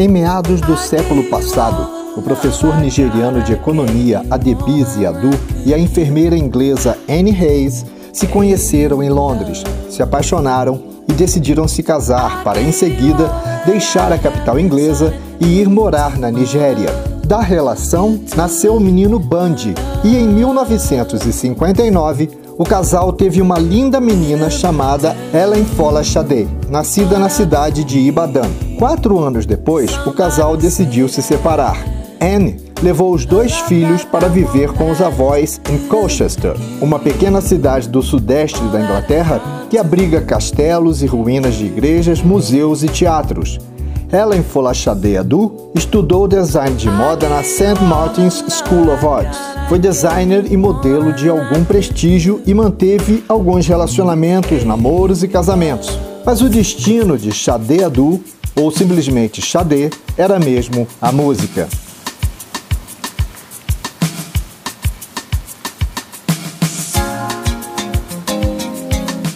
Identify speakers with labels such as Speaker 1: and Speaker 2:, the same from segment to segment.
Speaker 1: Em meados do século passado, o professor nigeriano de economia Adebisi Adu e a enfermeira inglesa Anne Hayes se conheceram em Londres, se apaixonaram e decidiram se casar para, em seguida, deixar a capital inglesa e ir morar na Nigéria. Da relação nasceu o menino Bandi e, em 1959, o casal teve uma linda menina chamada Ellen Fola Shade, nascida na cidade de Ibadan. Quatro anos depois, o casal decidiu se separar. Anne levou os dois filhos para viver com os avós em Colchester, uma pequena cidade do sudeste da Inglaterra que abriga castelos e ruínas de igrejas, museus e teatros. Helen Folachade Adu estudou design de moda na St. Martin's School of Arts. Foi designer e modelo de algum prestígio e manteve alguns relacionamentos, namoros e casamentos. Mas o destino de Shade Adu, ou simplesmente Shade, era mesmo a música.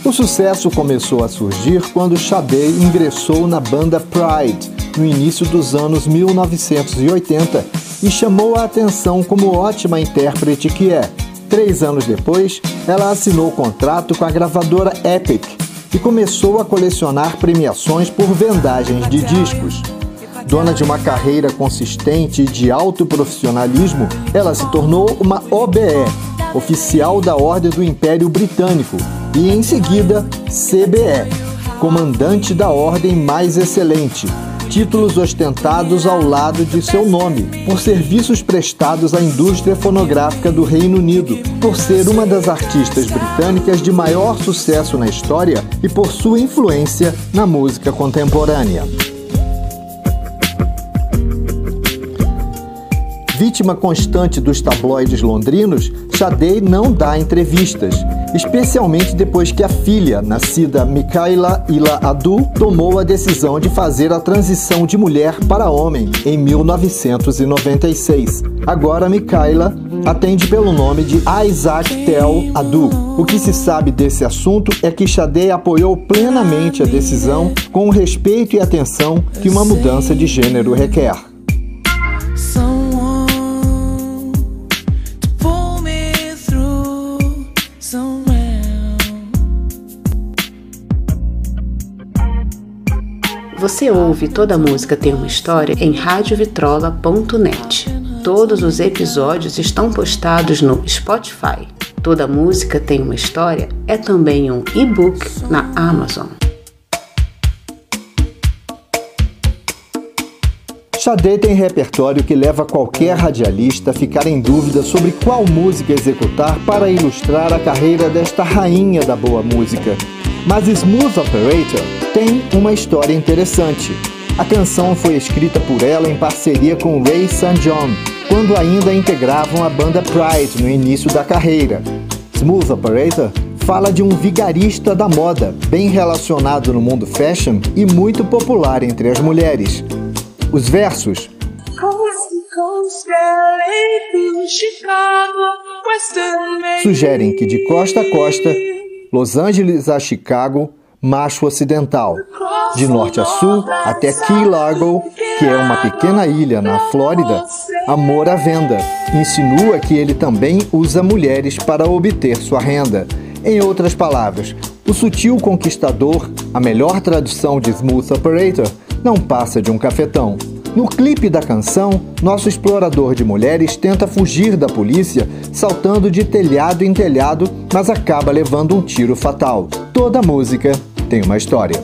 Speaker 1: O sucesso começou a surgir quando Sade ingressou na banda Pride no início dos anos 1980 e chamou a atenção como ótima intérprete que é. Três anos depois, ela assinou contrato com a gravadora Epic e começou a colecionar premiações por vendagens de discos. Dona de uma carreira consistente e de alto profissionalismo, ela se tornou uma OBE, oficial da Ordem do Império Britânico, e em seguida CBE, Comandante da Ordem Mais Excelente, títulos ostentados ao lado de seu nome, por serviços prestados à indústria fonográfica do Reino Unido, por ser uma das artistas britânicas de maior sucesso na história e por sua influência na música contemporânea. Vítima constante dos tabloides londrinos, Sade não dá entrevistas, especialmente depois que a filha, nascida Mikaela Ila Adu, tomou a decisão de fazer a transição de mulher para homem em 1996. Agora Mikaela atende pelo nome de Isaac Tel Adu. O que se sabe desse assunto é que Sade apoiou plenamente a decisão com o respeito e atenção que uma mudança de gênero requer.
Speaker 2: Você ouve Toda Música Tem Uma História em radiovitrola.net. Todos os episódios estão postados no Spotify. Toda Música Tem Uma História é também um e-book na Amazon.
Speaker 1: Sade tem repertório que leva qualquer radialista a ficar em dúvida sobre qual música executar para ilustrar a carreira desta rainha da boa música. Mas Smooth Operator tem uma história interessante. A canção foi escrita por ela em parceria com Ray St. John, quando ainda integravam a banda Pride no início da carreira. Smooth Operator fala de um vigarista da moda, bem relacionado no mundo fashion e muito popular entre as mulheres. Os versos sugerem que de costa a costa Los Angeles a Chicago, macho ocidental. De norte a sul até Key Largo, que é uma pequena ilha na Flórida, amor à venda. Insinua que ele também usa mulheres para obter sua renda. Em outras palavras, o sutil conquistador, a melhor tradução de Smooth Operator, não passa de um cafetão. No clipe da canção, nosso explorador de mulheres tenta fugir da polícia saltando de telhado em telhado, mas acaba levando um tiro fatal. Toda música tem uma história.